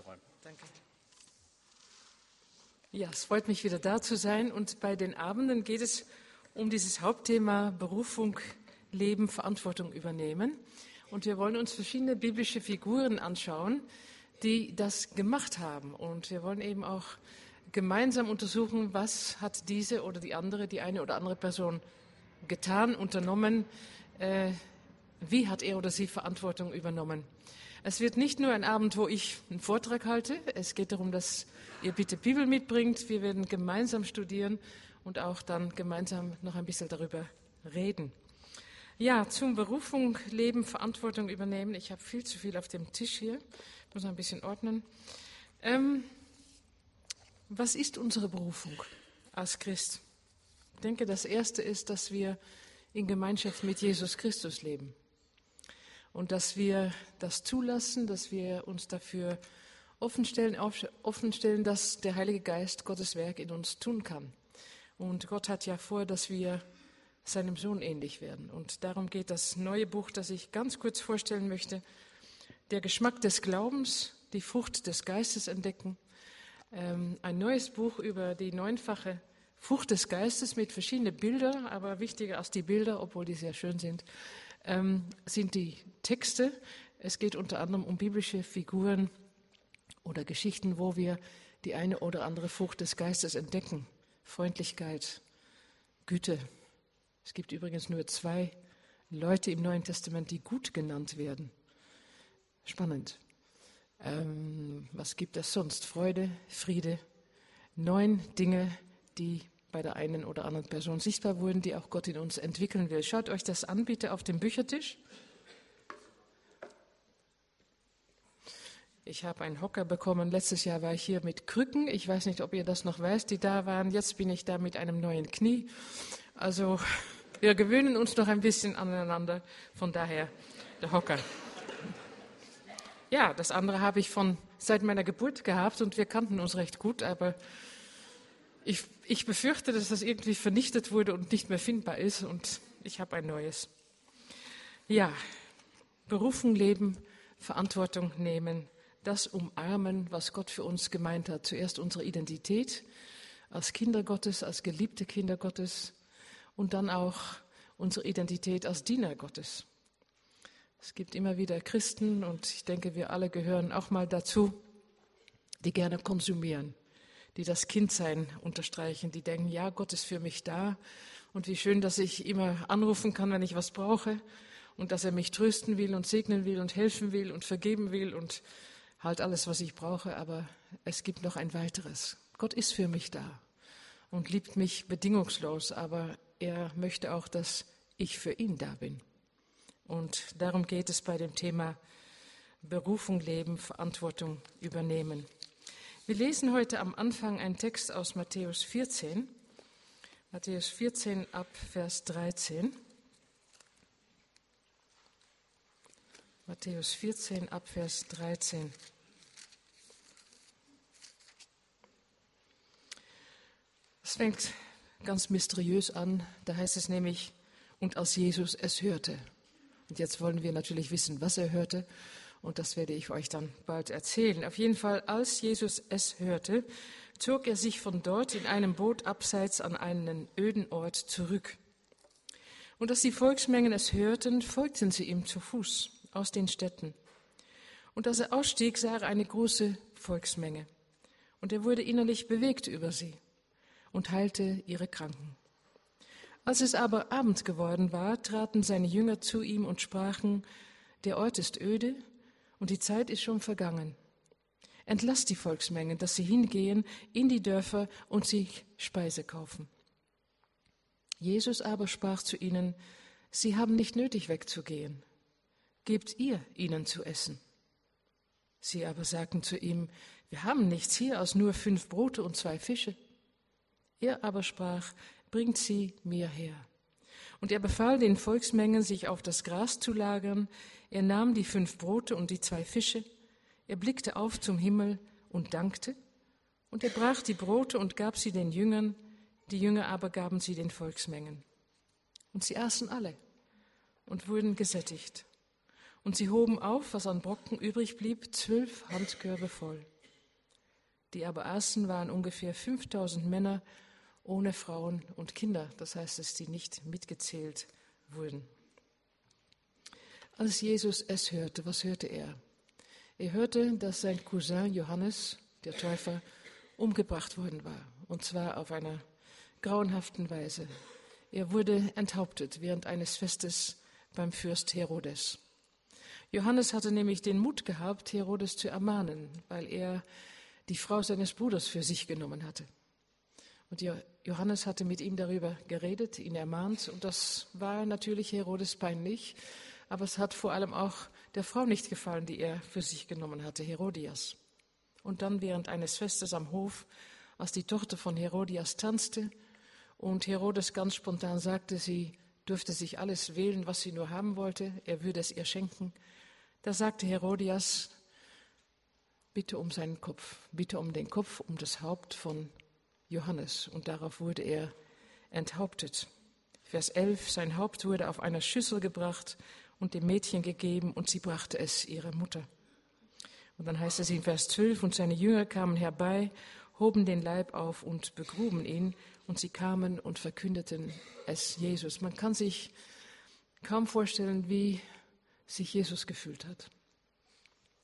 Räume. Danke. Ja, es freut mich wieder da zu sein. Und bei den Abenden geht es um dieses Hauptthema Berufung, Leben, Verantwortung übernehmen. Und wir wollen uns verschiedene biblische Figuren anschauen, die das gemacht haben. Und wir wollen eben auch gemeinsam untersuchen, was hat diese oder die andere, die eine oder andere Person getan, unternommen, äh, wie hat er oder sie Verantwortung übernommen. Es wird nicht nur ein Abend, wo ich einen Vortrag halte. Es geht darum, dass ihr bitte Bibel mitbringt. Wir werden gemeinsam studieren und auch dann gemeinsam noch ein bisschen darüber reden. Ja, zum Berufung, Leben, Verantwortung übernehmen. Ich habe viel zu viel auf dem Tisch hier. Ich muss ein bisschen ordnen. Ähm, was ist unsere Berufung als Christ? Ich denke, das Erste ist, dass wir in Gemeinschaft mit Jesus Christus leben und dass wir das zulassen, dass wir uns dafür offenstellen, offenstellen, dass der Heilige Geist Gottes Werk in uns tun kann. Und Gott hat ja vor, dass wir seinem Sohn ähnlich werden. Und darum geht das neue Buch, das ich ganz kurz vorstellen möchte. Der Geschmack des Glaubens, die Frucht des Geistes entdecken. Ähm, ein neues Buch über die neunfache Frucht des Geistes mit verschiedenen Bildern, aber wichtiger als die Bilder, obwohl die sehr schön sind, ähm, sind die Texte. Es geht unter anderem um biblische Figuren oder Geschichten, wo wir die eine oder andere Frucht des Geistes entdecken. Freundlichkeit, Güte. Es gibt übrigens nur zwei Leute im Neuen Testament, die gut genannt werden. Spannend. Ähm, was gibt es sonst? Freude, Friede. Neun Dinge, die bei der einen oder anderen Person sichtbar wurden, die auch Gott in uns entwickeln will. Schaut euch das an, bitte, auf dem Büchertisch. Ich habe einen Hocker bekommen. Letztes Jahr war ich hier mit Krücken. Ich weiß nicht, ob ihr das noch weißt, die da waren. Jetzt bin ich da mit einem neuen Knie. Also wir gewöhnen uns noch ein bisschen aneinander. Von daher der Hocker. Ja, das andere habe ich von seit meiner Geburt gehabt und wir kannten uns recht gut, aber ich, ich befürchte, dass das irgendwie vernichtet wurde und nicht mehr findbar ist und ich habe ein neues. Ja, Berufung leben, Verantwortung nehmen, das umarmen, was Gott für uns gemeint hat. Zuerst unsere Identität als Kinder Gottes, als geliebte Kinder Gottes und dann auch unsere Identität als Diener Gottes. Es gibt immer wieder Christen und ich denke, wir alle gehören auch mal dazu, die gerne konsumieren die das Kindsein unterstreichen, die denken, ja, Gott ist für mich da und wie schön, dass ich immer anrufen kann, wenn ich was brauche und dass er mich trösten will und segnen will und helfen will und vergeben will und halt alles, was ich brauche. Aber es gibt noch ein weiteres. Gott ist für mich da und liebt mich bedingungslos, aber er möchte auch, dass ich für ihn da bin. Und darum geht es bei dem Thema Berufung leben, Verantwortung übernehmen. Wir lesen heute am Anfang einen Text aus Matthäus 14, Matthäus 14 ab Vers 13. Matthäus 14 ab Vers 13. Es fängt ganz mysteriös an. Da heißt es nämlich, und als Jesus es hörte. Und jetzt wollen wir natürlich wissen, was er hörte. Und das werde ich euch dann bald erzählen. Auf jeden Fall, als Jesus es hörte, zog er sich von dort in einem Boot abseits an einen öden Ort zurück. Und als die Volksmengen es hörten, folgten sie ihm zu Fuß aus den Städten. Und als er ausstieg, sah er eine große Volksmenge. Und er wurde innerlich bewegt über sie und heilte ihre Kranken. Als es aber Abend geworden war, traten seine Jünger zu ihm und sprachen, der Ort ist öde und die Zeit ist schon vergangen. Entlass die Volksmengen, dass sie hingehen in die Dörfer und sich Speise kaufen. Jesus aber sprach zu ihnen, Sie haben nicht nötig wegzugehen. Gebt ihr ihnen zu essen. Sie aber sagten zu ihm, Wir haben nichts hier als nur fünf Brote und zwei Fische. Er aber sprach, Bringt sie mir her. Und er befahl den Volksmengen, sich auf das Gras zu lagern. Er nahm die fünf Brote und die zwei Fische. Er blickte auf zum Himmel und dankte. Und er brach die Brote und gab sie den Jüngern. Die Jünger aber gaben sie den Volksmengen. Und sie aßen alle und wurden gesättigt. Und sie hoben auf, was an Brocken übrig blieb, zwölf Handkörbe voll. Die aber aßen, waren ungefähr 5000 Männer ohne Frauen und Kinder. Das heißt, dass die nicht mitgezählt wurden. Als Jesus es hörte, was hörte er? Er hörte, dass sein Cousin Johannes, der Täufer, umgebracht worden war, und zwar auf einer grauenhaften Weise. Er wurde enthauptet während eines Festes beim Fürst Herodes. Johannes hatte nämlich den Mut gehabt, Herodes zu ermahnen, weil er die Frau seines Bruders für sich genommen hatte. Und Johannes hatte mit ihm darüber geredet, ihn ermahnt, und das war natürlich Herodes peinlich, aber es hat vor allem auch der Frau nicht gefallen, die er für sich genommen hatte, Herodias. Und dann während eines Festes am Hof, als die Tochter von Herodias tanzte und Herodes ganz spontan sagte, sie dürfte sich alles wählen, was sie nur haben wollte, er würde es ihr schenken, da sagte Herodias, bitte um seinen Kopf, bitte um den Kopf, um das Haupt von Johannes. Und darauf wurde er enthauptet. Vers 11, sein Haupt wurde auf einer Schüssel gebracht und dem Mädchen gegeben und sie brachte es ihrer Mutter. Und dann heißt es in Vers 12, und seine Jünger kamen herbei, hoben den Leib auf und begruben ihn und sie kamen und verkündeten es Jesus. Man kann sich kaum vorstellen, wie sich Jesus gefühlt hat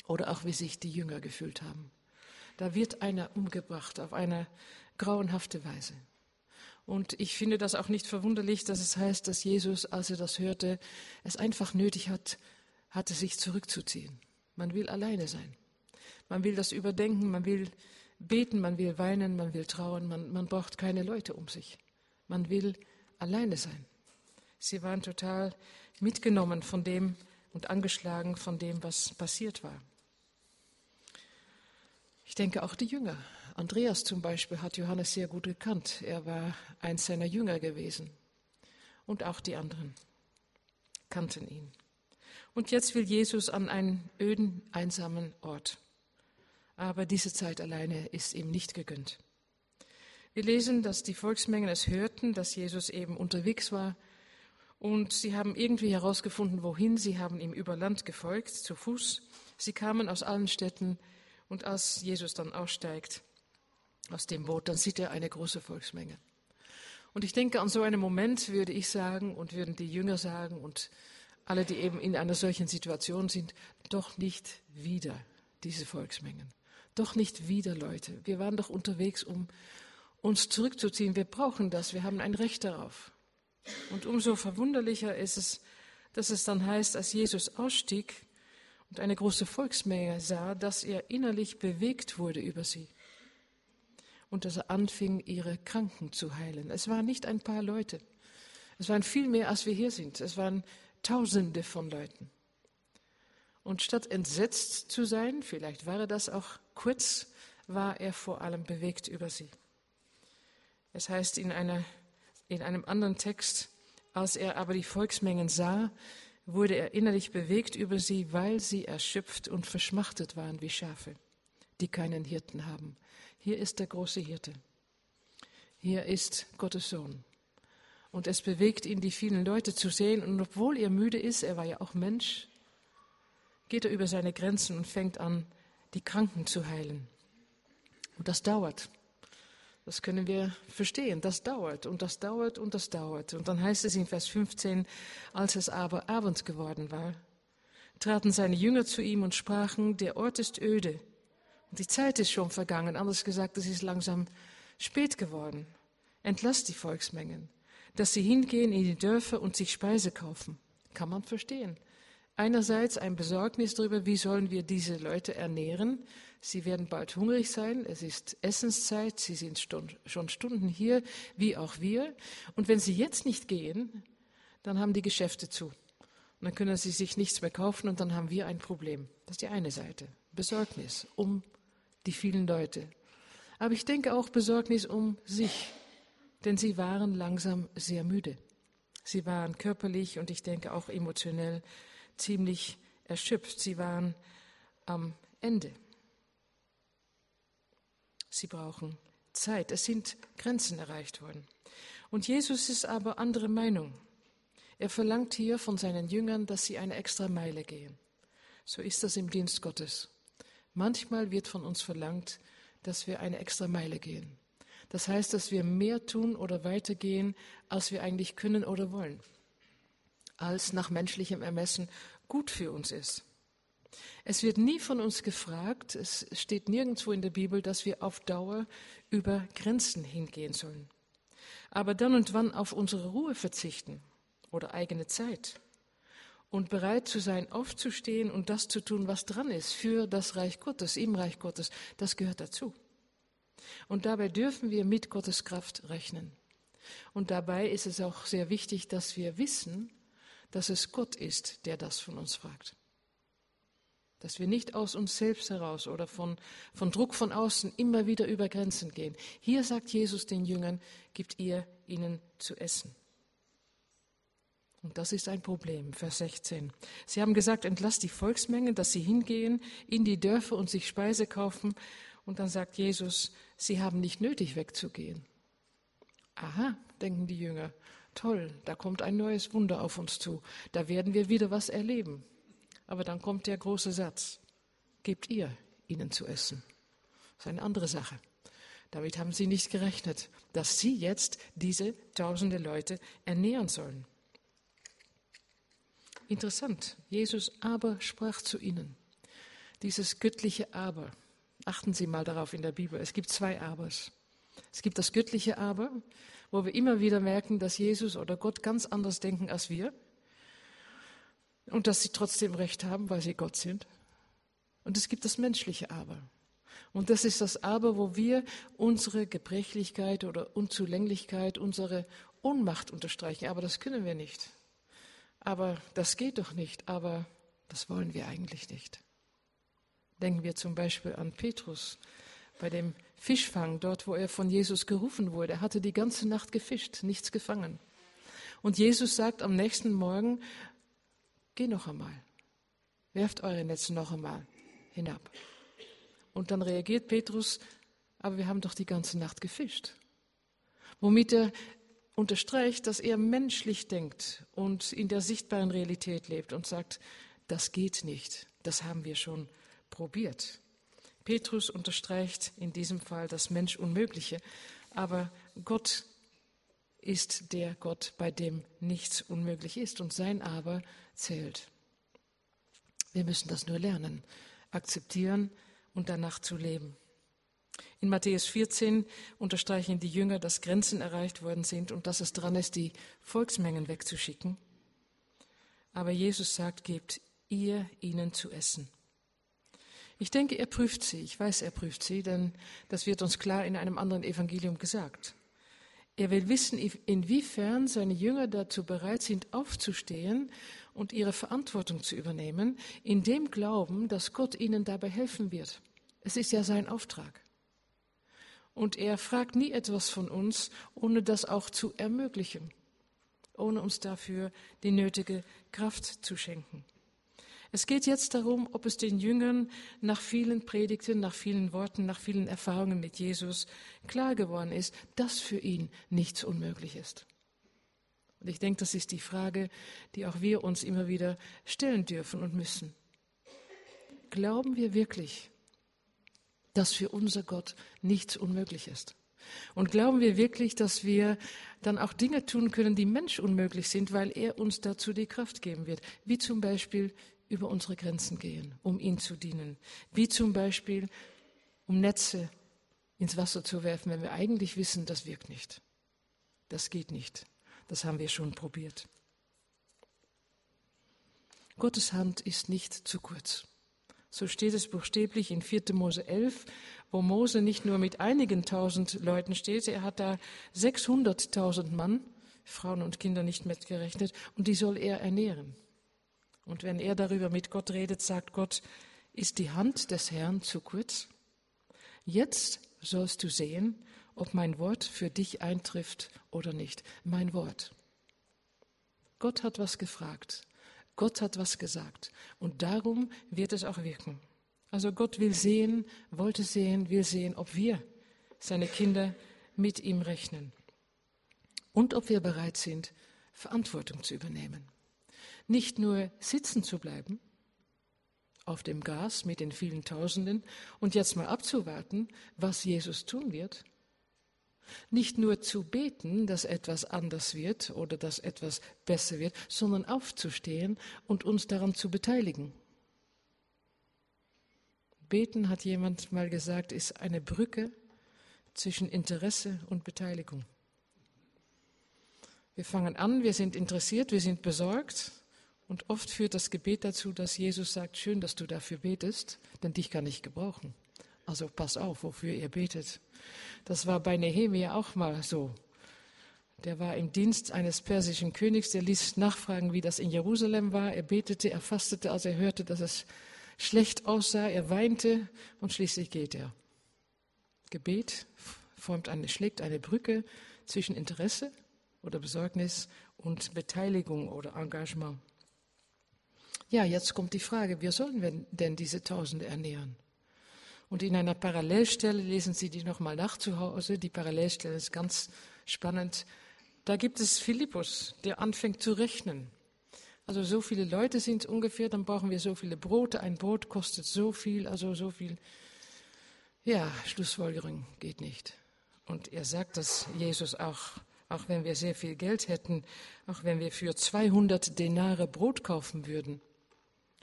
oder auch wie sich die Jünger gefühlt haben. Da wird einer umgebracht auf eine grauenhafte Weise. Und ich finde das auch nicht verwunderlich, dass es heißt, dass Jesus, als er das hörte, es einfach nötig hat, hatte sich zurückzuziehen. Man will alleine sein. Man will das überdenken, man will beten, man will weinen, man will trauen, man, man braucht keine Leute um sich. Man will alleine sein. Sie waren total mitgenommen von dem und angeschlagen von dem, was passiert war. Ich denke auch die Jünger Andreas zum Beispiel hat Johannes sehr gut gekannt. Er war eins seiner Jünger gewesen. Und auch die anderen kannten ihn. Und jetzt will Jesus an einen öden, einsamen Ort. Aber diese Zeit alleine ist ihm nicht gegönnt. Wir lesen, dass die Volksmengen es hörten, dass Jesus eben unterwegs war. Und sie haben irgendwie herausgefunden, wohin. Sie haben ihm über Land gefolgt, zu Fuß. Sie kamen aus allen Städten. Und als Jesus dann aussteigt, aus dem Boot, dann sieht er eine große Volksmenge. Und ich denke, an so einem Moment würde ich sagen und würden die Jünger sagen und alle, die eben in einer solchen Situation sind, doch nicht wieder diese Volksmengen. Doch nicht wieder Leute. Wir waren doch unterwegs, um uns zurückzuziehen. Wir brauchen das. Wir haben ein Recht darauf. Und umso verwunderlicher ist es, dass es dann heißt, als Jesus ausstieg und eine große Volksmenge sah, dass er innerlich bewegt wurde über sie und dass er anfing, ihre Kranken zu heilen. Es waren nicht ein paar Leute. Es waren viel mehr, als wir hier sind. Es waren Tausende von Leuten. Und statt entsetzt zu sein, vielleicht war er das auch kurz, war er vor allem bewegt über sie. Es heißt in, einer, in einem anderen Text, als er aber die Volksmengen sah, wurde er innerlich bewegt über sie, weil sie erschöpft und verschmachtet waren wie Schafe, die keinen Hirten haben. Hier ist der große Hirte. Hier ist Gottes Sohn. Und es bewegt ihn, die vielen Leute zu sehen. Und obwohl er müde ist, er war ja auch Mensch, geht er über seine Grenzen und fängt an, die Kranken zu heilen. Und das dauert. Das können wir verstehen. Das dauert und das dauert und das dauert. Und dann heißt es in Vers 15, als es aber Abend geworden war, traten seine Jünger zu ihm und sprachen, der Ort ist öde die Zeit ist schon vergangen. Anders gesagt, es ist langsam spät geworden. Entlass die Volksmengen, dass sie hingehen in die Dörfer und sich Speise kaufen. Kann man verstehen. Einerseits ein Besorgnis darüber, wie sollen wir diese Leute ernähren. Sie werden bald hungrig sein. Es ist Essenszeit. Sie sind schon Stunden hier, wie auch wir. Und wenn sie jetzt nicht gehen, dann haben die Geschäfte zu. Und dann können sie sich nichts mehr kaufen und dann haben wir ein Problem. Das ist die eine Seite. Besorgnis um die vielen Leute. Aber ich denke auch Besorgnis um sich, denn sie waren langsam sehr müde. Sie waren körperlich und ich denke auch emotionell ziemlich erschöpft. Sie waren am Ende. Sie brauchen Zeit. Es sind Grenzen erreicht worden. Und Jesus ist aber andere Meinung. Er verlangt hier von seinen Jüngern, dass sie eine extra Meile gehen. So ist das im Dienst Gottes. Manchmal wird von uns verlangt, dass wir eine extra Meile gehen. Das heißt, dass wir mehr tun oder weitergehen, als wir eigentlich können oder wollen, als nach menschlichem Ermessen gut für uns ist. Es wird nie von uns gefragt, es steht nirgendwo in der Bibel, dass wir auf Dauer über Grenzen hingehen sollen. Aber dann und wann auf unsere Ruhe verzichten oder eigene Zeit und bereit zu sein, aufzustehen und das zu tun, was dran ist für das Reich Gottes, im Reich Gottes, das gehört dazu. Und dabei dürfen wir mit Gottes Kraft rechnen. Und dabei ist es auch sehr wichtig, dass wir wissen, dass es Gott ist, der das von uns fragt. Dass wir nicht aus uns selbst heraus oder von, von Druck von außen immer wieder über Grenzen gehen. Hier sagt Jesus den Jüngern, gibt ihr ihnen zu essen. Und das ist ein Problem, Vers 16. Sie haben gesagt, entlasst die Volksmengen, dass sie hingehen in die Dörfer und sich Speise kaufen. Und dann sagt Jesus, sie haben nicht nötig wegzugehen. Aha, denken die Jünger, toll, da kommt ein neues Wunder auf uns zu. Da werden wir wieder was erleben. Aber dann kommt der große Satz, gebt ihr ihnen zu essen. Das ist eine andere Sache. Damit haben sie nicht gerechnet, dass sie jetzt diese tausende Leute ernähren sollen. Interessant. Jesus aber sprach zu ihnen. Dieses göttliche Aber. Achten Sie mal darauf in der Bibel. Es gibt zwei Abers. Es gibt das göttliche Aber, wo wir immer wieder merken, dass Jesus oder Gott ganz anders denken als wir und dass sie trotzdem recht haben, weil sie Gott sind. Und es gibt das menschliche Aber. Und das ist das Aber, wo wir unsere Gebrechlichkeit oder Unzulänglichkeit, unsere Ohnmacht unterstreichen. Aber das können wir nicht aber das geht doch nicht, aber das wollen wir eigentlich nicht. Denken wir zum Beispiel an Petrus bei dem Fischfang, dort wo er von Jesus gerufen wurde. Er hatte die ganze Nacht gefischt, nichts gefangen. Und Jesus sagt am nächsten Morgen, geh noch einmal, werft eure Netze noch einmal hinab. Und dann reagiert Petrus, aber wir haben doch die ganze Nacht gefischt. Womit er unterstreicht, dass er menschlich denkt und in der sichtbaren Realität lebt und sagt, das geht nicht, das haben wir schon probiert. Petrus unterstreicht in diesem Fall das Mensch Unmögliche, aber Gott ist der Gott, bei dem nichts unmöglich ist und sein Aber zählt. Wir müssen das nur lernen, akzeptieren und danach zu leben. In Matthäus 14 unterstreichen die Jünger, dass Grenzen erreicht worden sind und dass es dran ist, die Volksmengen wegzuschicken. Aber Jesus sagt, gebt ihr ihnen zu essen. Ich denke, er prüft sie. Ich weiß, er prüft sie, denn das wird uns klar in einem anderen Evangelium gesagt. Er will wissen, inwiefern seine Jünger dazu bereit sind, aufzustehen und ihre Verantwortung zu übernehmen, in dem Glauben, dass Gott ihnen dabei helfen wird. Es ist ja sein Auftrag. Und er fragt nie etwas von uns, ohne das auch zu ermöglichen, ohne uns dafür die nötige Kraft zu schenken. Es geht jetzt darum, ob es den Jüngern nach vielen Predigten, nach vielen Worten, nach vielen Erfahrungen mit Jesus klar geworden ist, dass für ihn nichts unmöglich ist. Und ich denke, das ist die Frage, die auch wir uns immer wieder stellen dürfen und müssen. Glauben wir wirklich, dass für unser Gott nichts unmöglich ist. Und glauben wir wirklich, dass wir dann auch Dinge tun können, die Mensch unmöglich sind, weil er uns dazu die Kraft geben wird, wie zum Beispiel über unsere Grenzen gehen, um ihn zu dienen, wie zum Beispiel um Netze ins Wasser zu werfen, wenn wir eigentlich wissen, das wirkt nicht. Das geht nicht. Das haben wir schon probiert. Gottes Hand ist nicht zu kurz. So steht es buchstäblich in 4. Mose 11, wo Mose nicht nur mit einigen tausend Leuten steht, er hat da 600.000 Mann, Frauen und Kinder nicht mitgerechnet, und die soll er ernähren. Und wenn er darüber mit Gott redet, sagt Gott, ist die Hand des Herrn zu kurz? Jetzt sollst du sehen, ob mein Wort für dich eintrifft oder nicht. Mein Wort. Gott hat was gefragt. Gott hat was gesagt und darum wird es auch wirken. Also Gott will sehen, wollte sehen, will sehen, ob wir, seine Kinder, mit ihm rechnen und ob wir bereit sind, Verantwortung zu übernehmen. Nicht nur sitzen zu bleiben, auf dem Gas mit den vielen Tausenden und jetzt mal abzuwarten, was Jesus tun wird. Nicht nur zu beten, dass etwas anders wird oder dass etwas besser wird, sondern aufzustehen und uns daran zu beteiligen. Beten, hat jemand mal gesagt, ist eine Brücke zwischen Interesse und Beteiligung. Wir fangen an, wir sind interessiert, wir sind besorgt und oft führt das Gebet dazu, dass Jesus sagt, schön, dass du dafür betest, denn dich kann ich gebrauchen. Also pass auf, wofür ihr betet. Das war bei Nehemia auch mal so. Der war im Dienst eines persischen Königs, der ließ nachfragen, wie das in Jerusalem war. Er betete, er fastete, als er hörte, dass es schlecht aussah. Er weinte und schließlich geht er. Gebet formt eine, schlägt eine Brücke zwischen Interesse oder Besorgnis und Beteiligung oder Engagement. Ja, jetzt kommt die Frage, wie sollen wir denn diese Tausende ernähren? Und in einer Parallelstelle lesen Sie die nochmal nach zu Hause. Die Parallelstelle ist ganz spannend. Da gibt es Philippus, der anfängt zu rechnen. Also so viele Leute sind es ungefähr, dann brauchen wir so viele Brote. Ein Brot kostet so viel, also so viel. Ja, Schlussfolgerung geht nicht. Und er sagt dass Jesus auch, auch wenn wir sehr viel Geld hätten, auch wenn wir für 200 Denare Brot kaufen würden.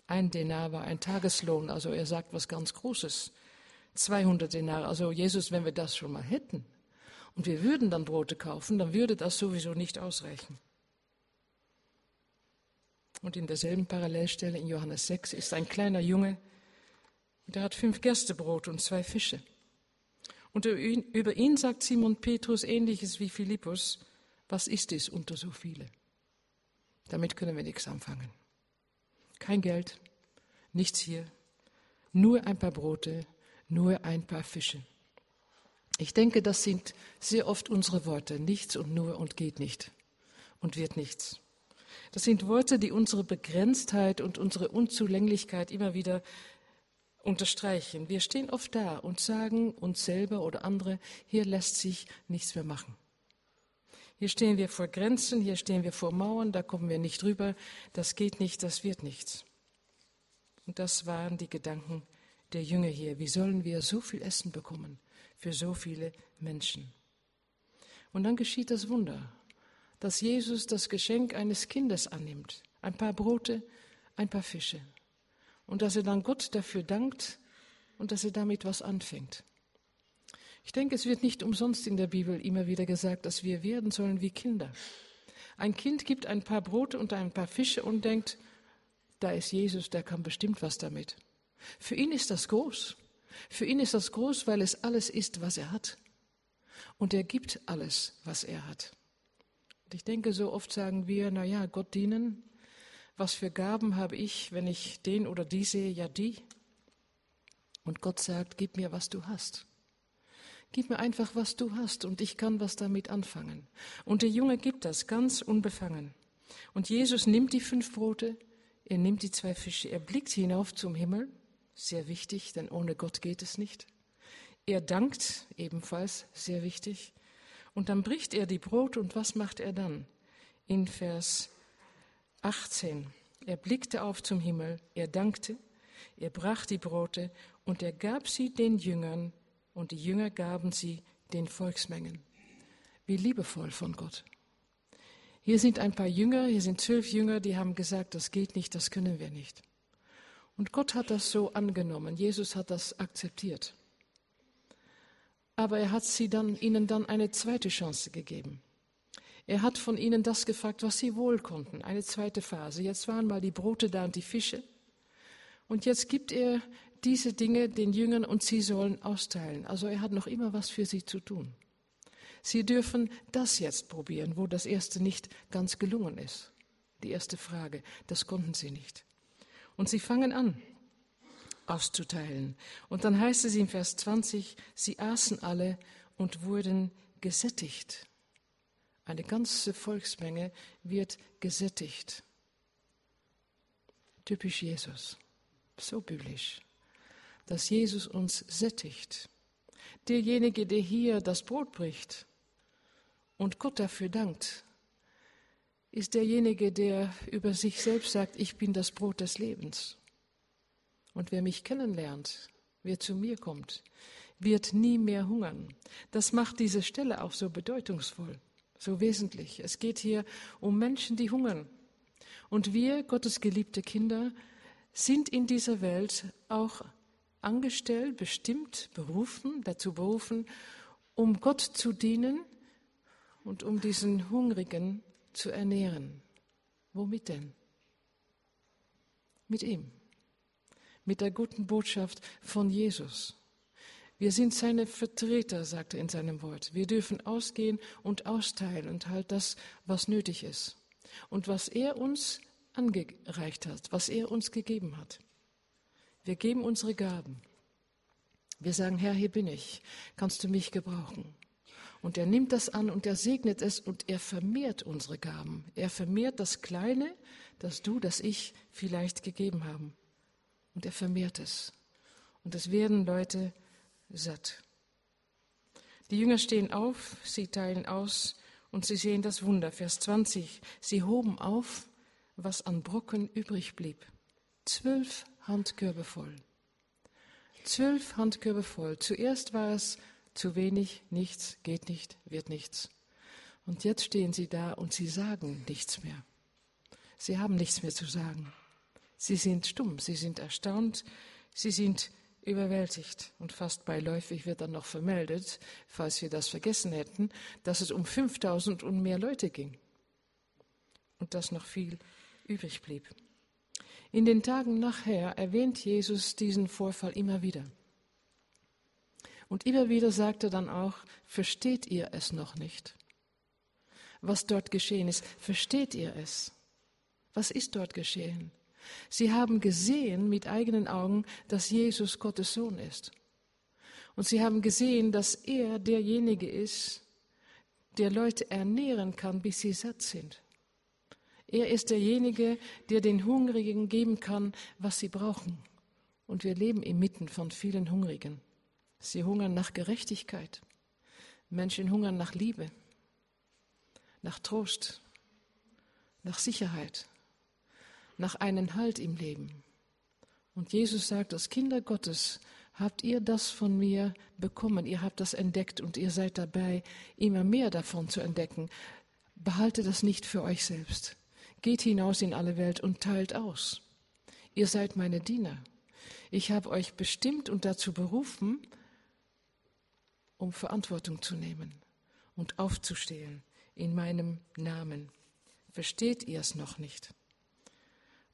Ein Denar war ein Tageslohn, also er sagt was ganz Großes. 200 Denare, also Jesus, wenn wir das schon mal hätten und wir würden dann Brote kaufen, dann würde das sowieso nicht ausreichen. Und in derselben Parallelstelle in Johannes 6 ist ein kleiner Junge, der hat fünf Gerstebrot und zwei Fische. Und über ihn sagt Simon Petrus ähnliches wie Philippus, was ist es unter so viele? Damit können wir nichts anfangen. Kein Geld, nichts hier, nur ein paar Brote, nur ein paar Fische. Ich denke, das sind sehr oft unsere Worte, nichts und nur und geht nicht und wird nichts. Das sind Worte, die unsere Begrenztheit und unsere Unzulänglichkeit immer wieder unterstreichen. Wir stehen oft da und sagen uns selber oder andere, hier lässt sich nichts mehr machen. Hier stehen wir vor Grenzen, hier stehen wir vor Mauern, da kommen wir nicht rüber, das geht nicht, das wird nichts. Und das waren die Gedanken der Jünger hier. Wie sollen wir so viel Essen bekommen für so viele Menschen? Und dann geschieht das Wunder, dass Jesus das Geschenk eines Kindes annimmt. Ein paar Brote, ein paar Fische und dass er dann Gott dafür dankt und dass er damit was anfängt. Ich denke, es wird nicht umsonst in der Bibel immer wieder gesagt, dass wir werden sollen wie Kinder. Ein Kind gibt ein paar Brote und ein paar Fische und denkt, da ist Jesus, der kann bestimmt was damit. Für ihn ist das groß. Für ihn ist das groß, weil es alles ist, was er hat. Und er gibt alles, was er hat. Und ich denke, so oft sagen wir, na ja, Gott dienen, was für Gaben habe ich, wenn ich den oder die sehe, ja die. Und Gott sagt, gib mir, was du hast. Gib mir einfach, was du hast, und ich kann was damit anfangen. Und der Junge gibt das ganz unbefangen. Und Jesus nimmt die fünf Brote, er nimmt die zwei Fische, er blickt hinauf zum Himmel, sehr wichtig, denn ohne Gott geht es nicht. Er dankt, ebenfalls sehr wichtig. Und dann bricht er die Brot und was macht er dann? In Vers 18. Er blickte auf zum Himmel, er dankte, er brach die Brote und er gab sie den Jüngern und die Jünger gaben sie den Volksmengen. Wie liebevoll von Gott. Hier sind ein paar Jünger, hier sind zwölf Jünger, die haben gesagt, das geht nicht, das können wir nicht. Und Gott hat das so angenommen, Jesus hat das akzeptiert. Aber er hat sie dann, ihnen dann eine zweite Chance gegeben. Er hat von ihnen das gefragt, was sie wohl konnten. Eine zweite Phase. Jetzt waren mal die Brote da und die Fische. Und jetzt gibt er diese Dinge den Jüngern und sie sollen austeilen. Also er hat noch immer was für sie zu tun. Sie dürfen das jetzt probieren, wo das erste nicht ganz gelungen ist. Die erste Frage, das konnten sie nicht. Und sie fangen an auszuteilen. Und dann heißt es in Vers 20, sie aßen alle und wurden gesättigt. Eine ganze Volksmenge wird gesättigt. Typisch Jesus, so biblisch, dass Jesus uns sättigt. Derjenige, der hier das Brot bricht und Gott dafür dankt, ist derjenige, der über sich selbst sagt, ich bin das Brot des Lebens. Und wer mich kennenlernt, wer zu mir kommt, wird nie mehr hungern. Das macht diese Stelle auch so bedeutungsvoll, so wesentlich. Es geht hier um Menschen, die hungern. Und wir, Gottes geliebte Kinder, sind in dieser Welt auch angestellt, bestimmt, berufen, dazu berufen, um Gott zu dienen und um diesen Hungrigen zu ernähren. Womit denn? Mit ihm, mit der guten Botschaft von Jesus. Wir sind seine Vertreter, sagt er in seinem Wort. Wir dürfen ausgehen und austeilen und halt das, was nötig ist. Und was er uns angereicht hat, was er uns gegeben hat. Wir geben unsere Gaben. Wir sagen, Herr, hier bin ich, kannst du mich gebrauchen. Und er nimmt das an und er segnet es und er vermehrt unsere Gaben. Er vermehrt das Kleine, das du, das ich vielleicht gegeben haben. Und er vermehrt es. Und es werden Leute satt. Die Jünger stehen auf, sie teilen aus und sie sehen das Wunder. Vers 20. Sie hoben auf, was an Brocken übrig blieb. Zwölf Handkörbe voll. Zwölf Handkörbe voll. Zuerst war es zu wenig, nichts, geht nicht, wird nichts. Und jetzt stehen sie da und sie sagen nichts mehr. Sie haben nichts mehr zu sagen. Sie sind stumm, sie sind erstaunt, sie sind überwältigt. Und fast beiläufig wird dann noch vermeldet, falls wir das vergessen hätten, dass es um 5000 und mehr Leute ging. Und dass noch viel übrig blieb. In den Tagen nachher erwähnt Jesus diesen Vorfall immer wieder. Und immer wieder sagt er dann auch, versteht ihr es noch nicht? Was dort geschehen ist, versteht ihr es? Was ist dort geschehen? Sie haben gesehen mit eigenen Augen, dass Jesus Gottes Sohn ist. Und sie haben gesehen, dass er derjenige ist, der Leute ernähren kann, bis sie satt sind. Er ist derjenige, der den Hungrigen geben kann, was sie brauchen. Und wir leben inmitten von vielen Hungrigen. Sie hungern nach Gerechtigkeit. Menschen hungern nach Liebe, nach Trost, nach Sicherheit, nach einem Halt im Leben. Und Jesus sagt, als Kinder Gottes habt ihr das von mir bekommen, ihr habt das entdeckt und ihr seid dabei, immer mehr davon zu entdecken. Behaltet das nicht für euch selbst. Geht hinaus in alle Welt und teilt aus. Ihr seid meine Diener. Ich habe euch bestimmt und dazu berufen, um Verantwortung zu nehmen und aufzustehen in meinem Namen. Versteht ihr es noch nicht?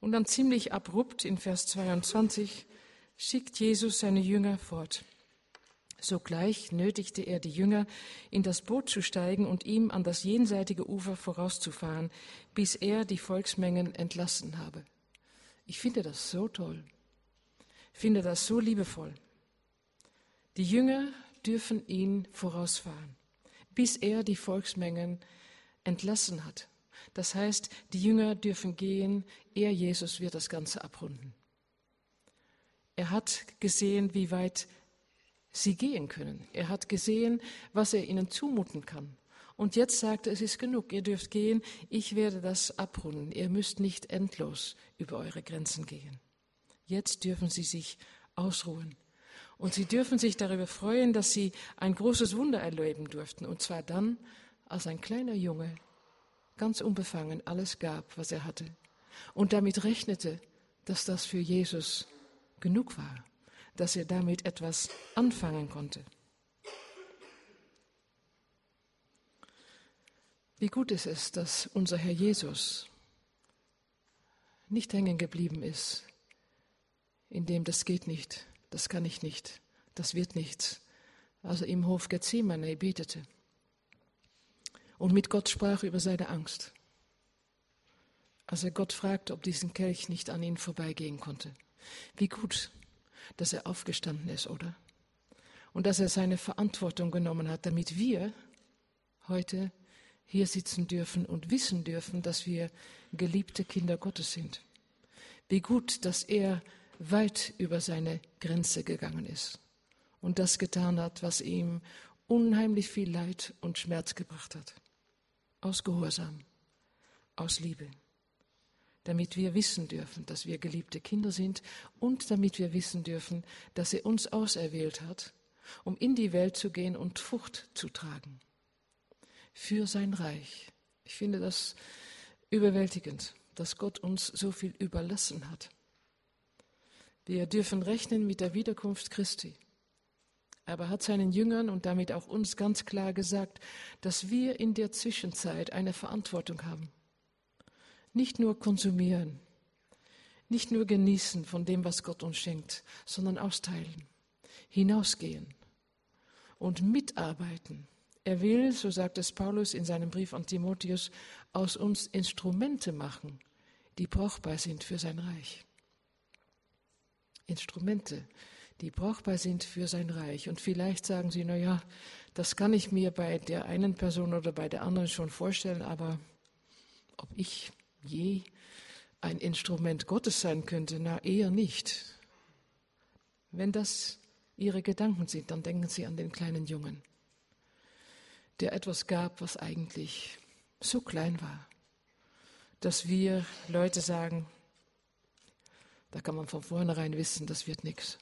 Und dann ziemlich abrupt in Vers 22 schickt Jesus seine Jünger fort. Sogleich nötigte er die Jünger, in das Boot zu steigen und ihm an das jenseitige Ufer vorauszufahren, bis er die Volksmengen entlassen habe. Ich finde das so toll, finde das so liebevoll. Die Jünger dürfen ihn vorausfahren, bis er die Volksmengen entlassen hat. Das heißt, die Jünger dürfen gehen, er Jesus wird das Ganze abrunden. Er hat gesehen, wie weit sie gehen können. Er hat gesehen, was er ihnen zumuten kann. Und jetzt sagt er, es ist genug, ihr dürft gehen, ich werde das abrunden. Ihr müsst nicht endlos über eure Grenzen gehen. Jetzt dürfen sie sich ausruhen. Und sie dürfen sich darüber freuen, dass sie ein großes Wunder erleben durften. Und zwar dann, als ein kleiner Junge ganz unbefangen alles gab, was er hatte. Und damit rechnete, dass das für Jesus genug war, dass er damit etwas anfangen konnte. Wie gut ist es, dass unser Herr Jesus nicht hängen geblieben ist, in dem das geht nicht, das kann ich nicht, das wird nichts. Also im Hof Gethsemane betete und mit Gott sprach über seine Angst. Als er Gott fragte, ob diesen Kelch nicht an ihn vorbeigehen konnte. Wie gut, dass er aufgestanden ist, oder? Und dass er seine Verantwortung genommen hat, damit wir heute hier sitzen dürfen und wissen dürfen, dass wir geliebte Kinder Gottes sind. Wie gut, dass er weit über seine Grenze gegangen ist und das getan hat, was ihm unheimlich viel Leid und Schmerz gebracht hat. Aus Gehorsam, aus Liebe. damit wir wissen dürfen, dass wir geliebte Kinder sind und damit wir wissen dürfen, dass er uns auserwählt hat, um in die Welt zu gehen und Frucht zu tragen. Für sein Reich. Ich finde das überwältigend, dass Gott uns so viel überlassen hat. Wir dürfen rechnen mit der Wiederkunft Christi. Aber er hat seinen Jüngern und damit auch uns ganz klar gesagt, dass wir in der Zwischenzeit eine Verantwortung haben. Nicht nur konsumieren, nicht nur genießen von dem, was Gott uns schenkt, sondern austeilen, hinausgehen und mitarbeiten. Er will, so sagt es Paulus in seinem Brief an Timotheus, aus uns Instrumente machen, die brauchbar sind für sein Reich. Instrumente, die brauchbar sind für sein Reich. Und vielleicht sagen Sie, na ja, das kann ich mir bei der einen Person oder bei der anderen schon vorstellen, aber ob ich je ein Instrument Gottes sein könnte, na eher nicht. Wenn das Ihre Gedanken sind, dann denken Sie an den kleinen Jungen, der etwas gab, was eigentlich so klein war, dass wir Leute sagen, da kann man von vornherein wissen, das wird nichts.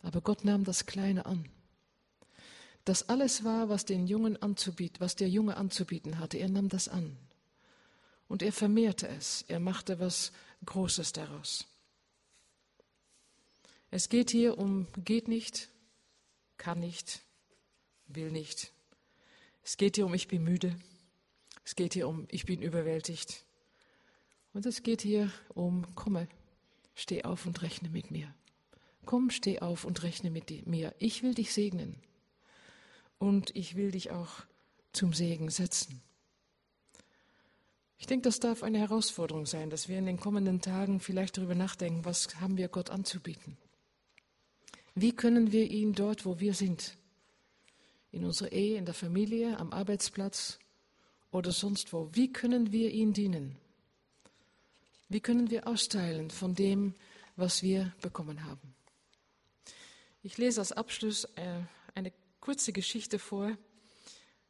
Aber Gott nahm das Kleine an. Das alles war, was den Jungen anzubieten, was der Junge anzubieten hatte. Er nahm das an. Und er vermehrte es. Er machte was Großes daraus. Es geht hier um geht nicht, kann nicht, will nicht. Es geht hier um ich bin müde. Es geht hier um ich bin überwältigt. Und es geht hier um komme, steh auf und rechne mit mir. Komm, steh auf und rechne mit mir. Ich will dich segnen. Und ich will dich auch zum Segen setzen. Ich denke, das darf eine Herausforderung sein, dass wir in den kommenden Tagen vielleicht darüber nachdenken, was haben wir Gott anzubieten? Wie können wir ihn dort, wo wir sind, in unserer Ehe, in der Familie, am Arbeitsplatz oder sonst wo, wie können wir ihn dienen? Wie können wir austeilen von dem, was wir bekommen haben? Ich lese als Abschluss äh, eine kurze Geschichte vor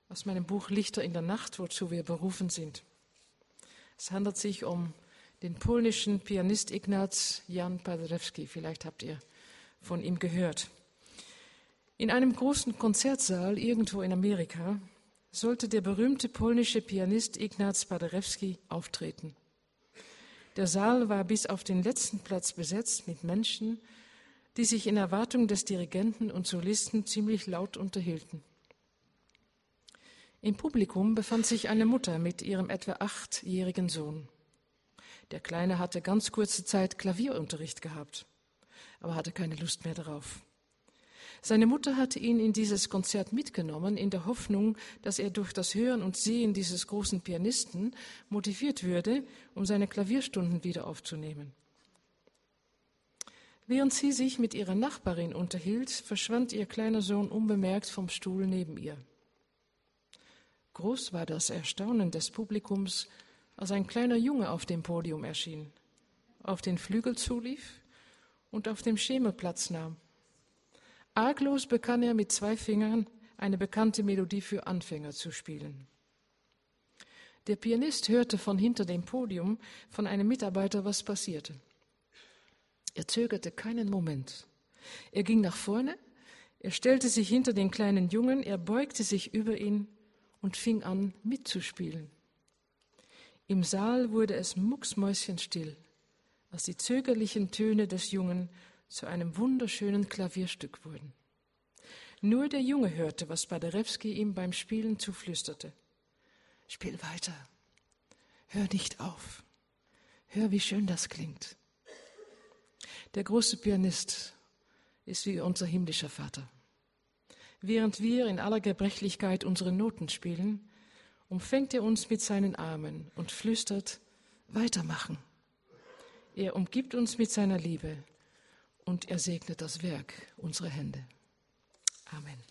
aus meinem Buch Lichter in der Nacht, wozu wir berufen sind. Es handelt sich um den polnischen Pianist Ignaz Jan Paderewski. Vielleicht habt ihr von ihm gehört. In einem großen Konzertsaal irgendwo in Amerika sollte der berühmte polnische Pianist Ignaz Paderewski auftreten. Der Saal war bis auf den letzten Platz besetzt mit Menschen, die sich in Erwartung des Dirigenten und Solisten ziemlich laut unterhielten. Im Publikum befand sich eine Mutter mit ihrem etwa achtjährigen Sohn. Der Kleine hatte ganz kurze Zeit Klavierunterricht gehabt, aber hatte keine Lust mehr darauf. Seine Mutter hatte ihn in dieses Konzert mitgenommen, in der Hoffnung, dass er durch das Hören und Sehen dieses großen Pianisten motiviert würde, um seine Klavierstunden wieder aufzunehmen. Während sie sich mit ihrer Nachbarin unterhielt, verschwand ihr kleiner Sohn unbemerkt vom Stuhl neben ihr. Groß war das Erstaunen des Publikums, als ein kleiner Junge auf dem Podium erschien, auf den Flügel zulief und auf dem Schemel Platz nahm. Arglos begann er mit zwei Fingern eine bekannte Melodie für Anfänger zu spielen. Der Pianist hörte von hinter dem Podium von einem Mitarbeiter, was passierte. Er zögerte keinen Moment. Er ging nach vorne, er stellte sich hinter den kleinen Jungen, er beugte sich über ihn und fing an mitzuspielen. Im Saal wurde es mucksmäuschenstill, als die zögerlichen Töne des Jungen zu einem wunderschönen Klavierstück wurden. Nur der Junge hörte, was Paderewski ihm beim Spielen zuflüsterte. Spiel weiter. Hör nicht auf. Hör, wie schön das klingt. Der große Pianist ist wie unser himmlischer Vater. Während wir in aller Gebrechlichkeit unsere Noten spielen, umfängt er uns mit seinen Armen und flüstert, weitermachen. Er umgibt uns mit seiner Liebe und er segnet das Werk unserer Hände. Amen.